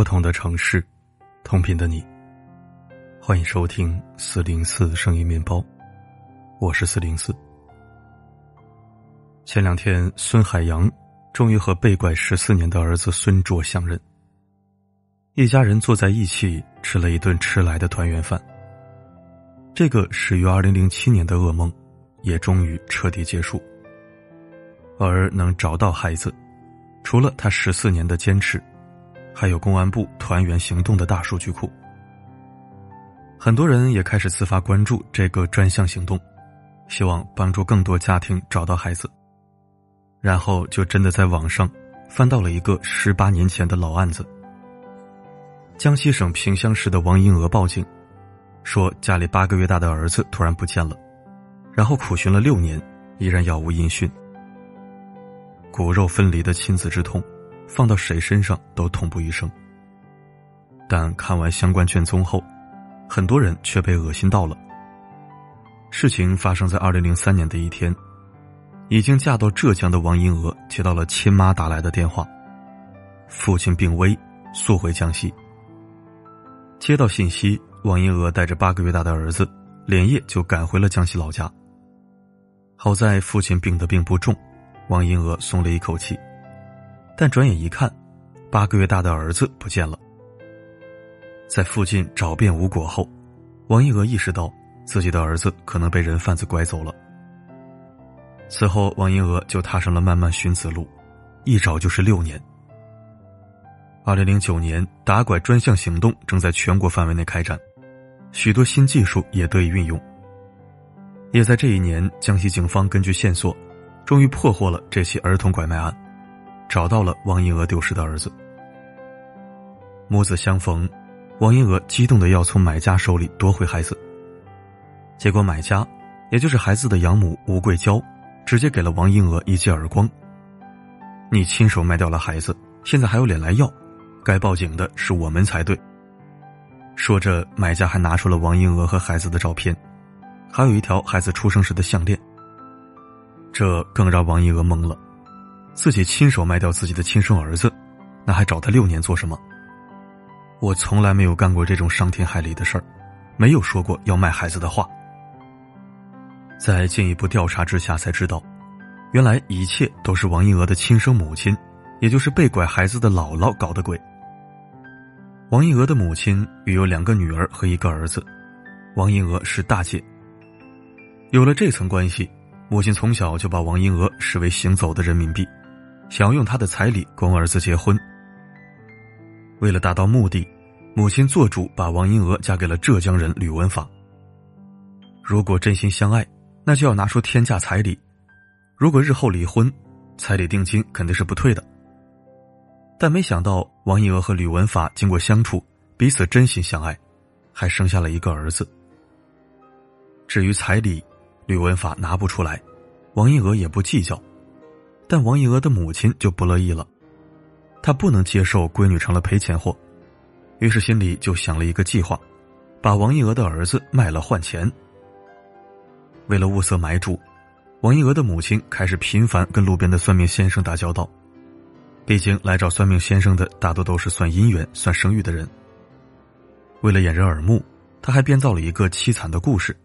不同的城市，同频的你。欢迎收听四零四声音面包，我是四零四。前两天，孙海洋终于和被拐十四年的儿子孙卓相认，一家人坐在一起吃了一顿迟来的团圆饭。这个始于二零零七年的噩梦，也终于彻底结束。而能找到孩子，除了他十四年的坚持，还有公安部团圆行动的大数据库。很多人也开始自发关注这个专项行动，希望帮助更多家庭找到孩子。然后就真的在网上翻到了一个十八年前的老案子：江西省萍乡市的王英娥报警。说家里八个月大的儿子突然不见了，然后苦寻了六年，依然杳无音讯。骨肉分离的亲子之痛，放到谁身上都痛不欲生。但看完相关卷宗后，很多人却被恶心到了。事情发生在二零零三年的一天，已经嫁到浙江的王英娥接到了亲妈打来的电话，父亲病危，速回江西。接到信息。王英娥带着八个月大的儿子，连夜就赶回了江西老家。好在父亲病得并不重，王英娥松了一口气。但转眼一看，八个月大的儿子不见了。在附近找遍无果后，王英娥意识到自己的儿子可能被人贩子拐走了。此后，王英娥就踏上了漫漫寻子路，一找就是六年。二零零九年，打拐专项行动正在全国范围内开展。许多新技术也得以运用。也在这一年，江西警方根据线索，终于破获了这起儿童拐卖案，找到了王英娥丢失的儿子。母子相逢，王英娥激动的要从买家手里夺回孩子。结果买家，也就是孩子的养母吴桂娇，直接给了王英娥一记耳光：“你亲手卖掉了孩子，现在还有脸来要？该报警的是我们才对。”说着，买家还拿出了王英娥和孩子的照片，还有一条孩子出生时的项链。这更让王英娥懵了，自己亲手卖掉自己的亲生儿子，那还找他六年做什么？我从来没有干过这种伤天害理的事儿，没有说过要卖孩子的话。在进一步调查之下，才知道，原来一切都是王英娥的亲生母亲，也就是被拐孩子的姥姥搞的鬼。王英娥的母亲育有两个女儿和一个儿子，王英娥是大姐。有了这层关系，母亲从小就把王英娥视为行走的人民币，想要用他的彩礼供儿子结婚。为了达到目的，母亲做主把王英娥嫁给了浙江人吕文法。如果真心相爱，那就要拿出天价彩礼；如果日后离婚，彩礼定金肯定是不退的。但没想到，王英娥和吕文法经过相处，彼此真心相爱，还生下了一个儿子。至于彩礼，吕文法拿不出来，王英娥也不计较，但王一娥的母亲就不乐意了，她不能接受闺女成了赔钱货，于是心里就想了一个计划，把王一娥的儿子卖了换钱。为了物色买主，王一娥的母亲开始频繁跟路边的算命先生打交道。毕竟来找算命先生的大多都是算姻缘、算生育的人。为了掩人耳目，他还编造了一个凄惨的故事：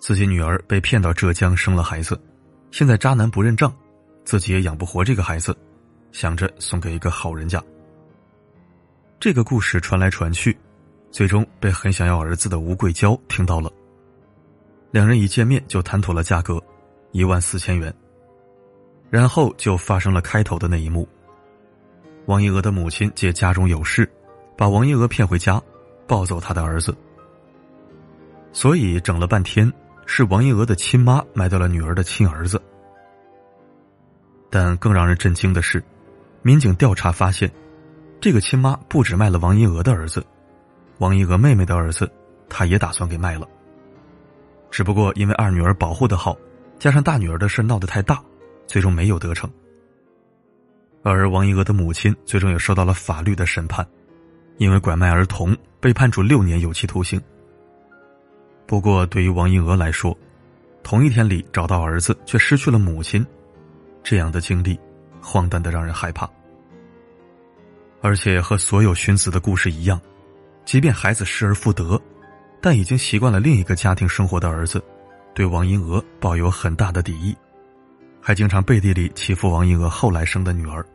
自己女儿被骗到浙江生了孩子，现在渣男不认账，自己也养不活这个孩子，想着送给一个好人家。这个故事传来传去，最终被很想要儿子的吴桂娇听到了。两人一见面就谈妥了价格，一万四千元。然后就发生了开头的那一幕。王一娥的母亲借家中有事，把王一娥骗回家，抱走她的儿子。所以整了半天，是王一娥的亲妈卖掉了女儿的亲儿子。但更让人震惊的是，民警调查发现，这个亲妈不止卖了王一娥的儿子，王一娥妹妹的儿子，她也打算给卖了。只不过因为二女儿保护的好，加上大女儿的事闹得太大。最终没有得逞，而王一娥的母亲最终也受到了法律的审判，因为拐卖儿童被判处六年有期徒刑。不过，对于王一娥来说，同一天里找到儿子却失去了母亲，这样的经历荒诞的让人害怕。而且和所有寻子的故事一样，即便孩子失而复得，但已经习惯了另一个家庭生活的儿子，对王银娥抱有很大的敌意，还经常背地里欺负王银娥后来生的女儿。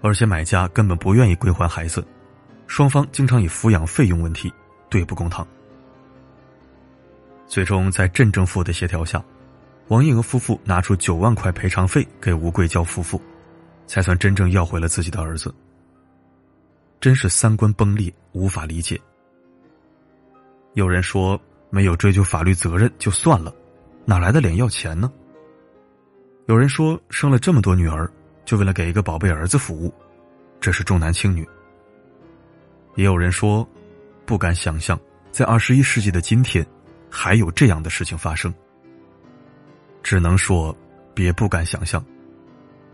而且买家根本不愿意归还孩子，双方经常以抚养费用问题对簿公堂。最终在镇政府的协调下，王银娥夫妇拿出九万块赔偿费给吴桂娇夫妇，才算真正要回了自己的儿子。真是三观崩裂，无法理解。有人说没有追究法律责任就算了，哪来的脸要钱呢？有人说生了这么多女儿。就为了给一个宝贝儿子服务，这是重男轻女。也有人说，不敢想象，在二十一世纪的今天，还有这样的事情发生。只能说，别不敢想象。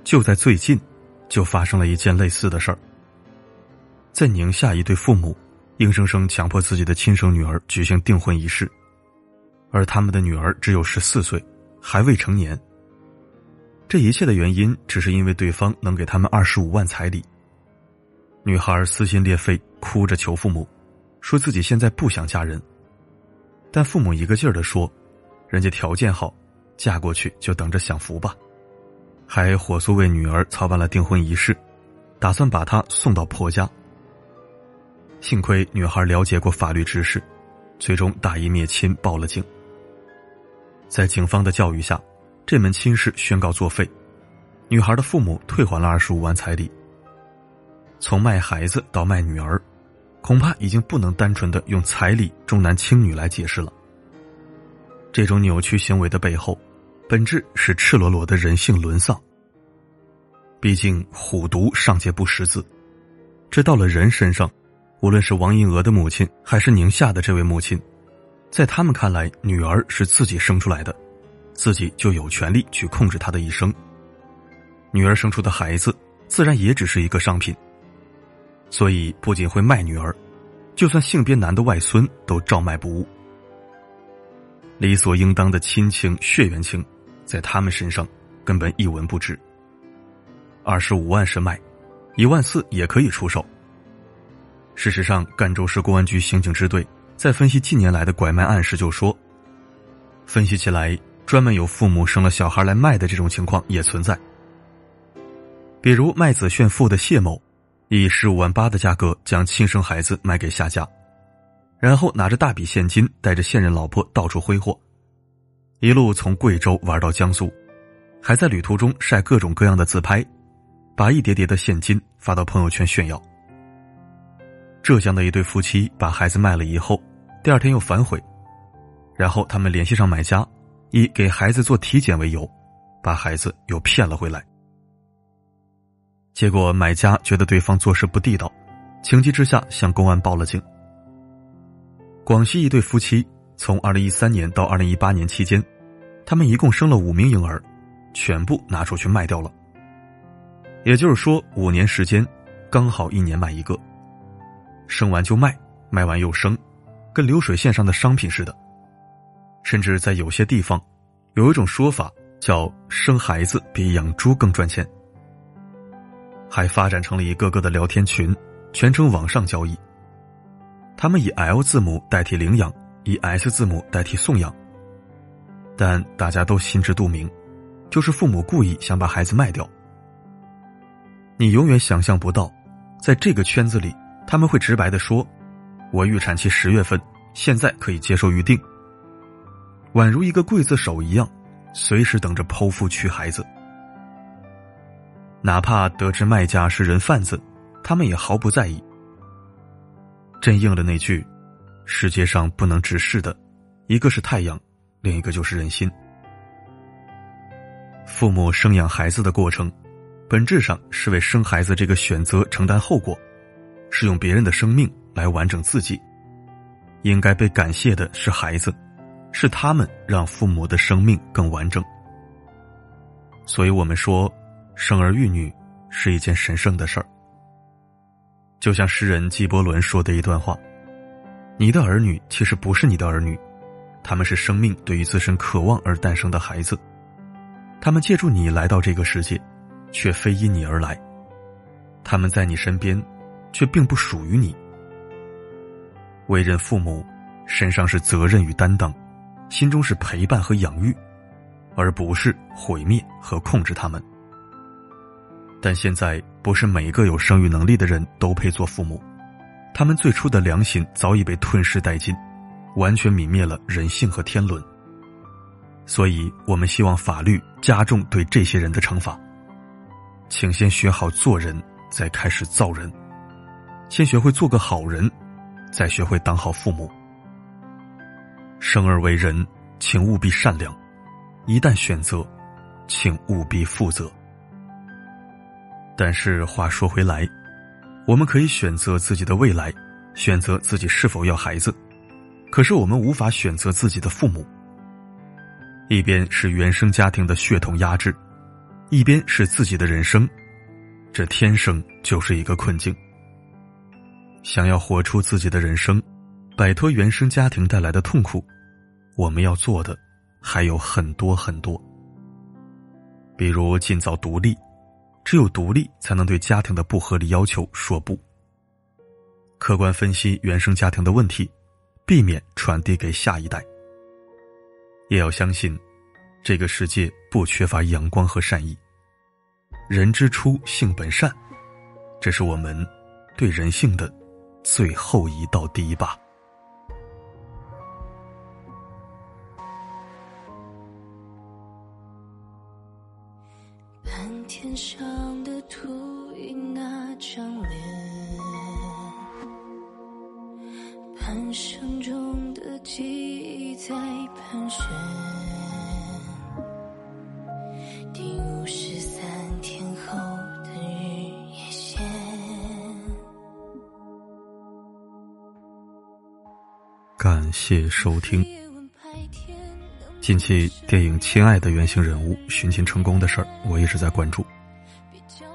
就在最近，就发生了一件类似的事儿。在宁夏，一对父母硬生生强迫自己的亲生女儿举行订婚仪式，而他们的女儿只有十四岁，还未成年。这一切的原因，只是因为对方能给他们二十五万彩礼。女孩撕心裂肺，哭着求父母，说自己现在不想嫁人。但父母一个劲儿的说：“人家条件好，嫁过去就等着享福吧。”还火速为女儿操办了订婚仪式，打算把她送到婆家。幸亏女孩了解过法律知识，最终大义灭亲，报了警。在警方的教育下。这门亲事宣告作废，女孩的父母退还了二十五万彩礼。从卖孩子到卖女儿，恐怕已经不能单纯的用彩礼重男轻女来解释了。这种扭曲行为的背后，本质是赤裸裸的人性沦丧。毕竟虎毒尚且不识字，这到了人身上，无论是王银娥的母亲，还是宁夏的这位母亲，在他们看来，女儿是自己生出来的。自己就有权利去控制她的一生。女儿生出的孩子，自然也只是一个商品。所以不仅会卖女儿，就算性别男的外孙都照卖不误。理所应当的亲情、血缘情，在他们身上根本一文不值。二十五万是卖，一万四也可以出售。事实上，赣州市公安局刑警支队在分析近年来的拐卖案时就说，分析起来。专门有父母生了小孩来卖的这种情况也存在，比如卖子炫富的谢某，以十五万八的价格将亲生孩子卖给下家，然后拿着大笔现金带着现任老婆到处挥霍，一路从贵州玩到江苏，还在旅途中晒各种各样的自拍，把一叠叠的现金发到朋友圈炫耀。浙江的一对夫妻把孩子卖了以后，第二天又反悔，然后他们联系上买家。以给孩子做体检为由，把孩子又骗了回来。结果买家觉得对方做事不地道，情急之下向公安报了警。广西一对夫妻从二零一三年到二零一八年期间，他们一共生了五名婴儿，全部拿出去卖掉了。也就是说，五年时间，刚好一年卖一个，生完就卖，卖完又生，跟流水线上的商品似的。甚至在有些地方，有一种说法叫“生孩子比养猪更赚钱”，还发展成了一个个的聊天群，全程网上交易。他们以 L 字母代替领养，以 S 字母代替送养，但大家都心知肚明，就是父母故意想把孩子卖掉。你永远想象不到，在这个圈子里，他们会直白的说：“我预产期十月份，现在可以接受预定。”宛如一个刽子手一样，随时等着剖腹取孩子。哪怕得知卖家是人贩子，他们也毫不在意。真应了那句：“世界上不能直视的，一个是太阳，另一个就是人心。”父母生养孩子的过程，本质上是为生孩子这个选择承担后果，是用别人的生命来完整自己。应该被感谢的是孩子。是他们让父母的生命更完整，所以我们说，生儿育女是一件神圣的事儿。就像诗人纪伯伦说的一段话：“你的儿女其实不是你的儿女，他们是生命对于自身渴望而诞生的孩子，他们借助你来到这个世界，却非因你而来。他们在你身边，却并不属于你。为人父母，身上是责任与担当，心中是陪伴和养育，而不是毁灭和控制他们。但现在，不是每一个有生育能力的人都配做父母，他们最初的良心早已被吞噬殆尽，完全泯灭了人性和天伦。所以我们希望法律加重对这些人的惩罚。请先学好做人，再开始造人；先学会做个好人。再学会当好父母。生而为人，请务必善良；一旦选择，请务必负责。但是话说回来，我们可以选择自己的未来，选择自己是否要孩子，可是我们无法选择自己的父母。一边是原生家庭的血统压制，一边是自己的人生，这天生就是一个困境。想要活出自己的人生，摆脱原生家庭带来的痛苦，我们要做的还有很多很多。比如尽早独立，只有独立才能对家庭的不合理要求说不。客观分析原生家庭的问题，避免传递给下一代。也要相信，这个世界不缺乏阳光和善意。人之初，性本善，这是我们对人性的。最后一道堤坝。看天上感谢收听。近期电影《亲爱的》原型人物寻亲成功的事儿，我一直在关注。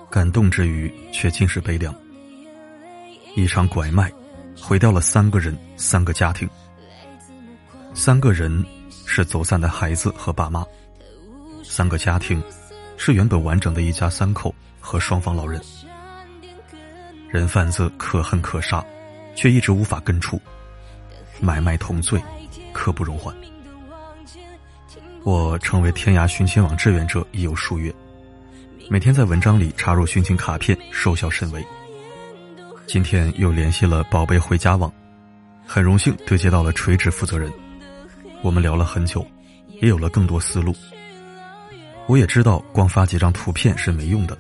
感动之余，却尽是悲凉。一场拐卖，毁掉了三个人、三个家庭。三个人是走散的孩子和爸妈，三个家庭是原本完整的一家三口和双方老人。人贩子可恨可杀，却一直无法根除。买卖同罪，刻不容缓。我成为天涯寻亲网志愿者已有数月，每天在文章里插入寻亲卡片，收效甚微。今天又联系了宝贝回家网，很荣幸对接到了垂直负责人，我们聊了很久，也有了更多思路。我也知道光发几张图片是没用的，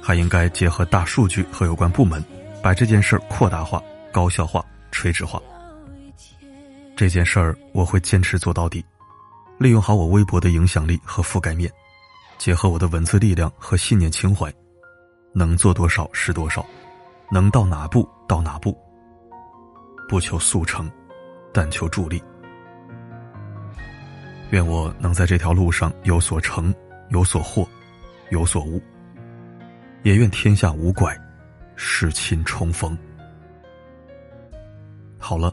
还应该结合大数据和有关部门，把这件事扩大化、高效化、垂直化。这件事儿我会坚持做到底，利用好我微博的影响力和覆盖面，结合我的文字力量和信念情怀，能做多少是多少，能到哪步到哪步。不求速成，但求助力。愿我能在这条路上有所成，有所获，有所悟。也愿天下无怪，世亲重逢。好了。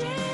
change.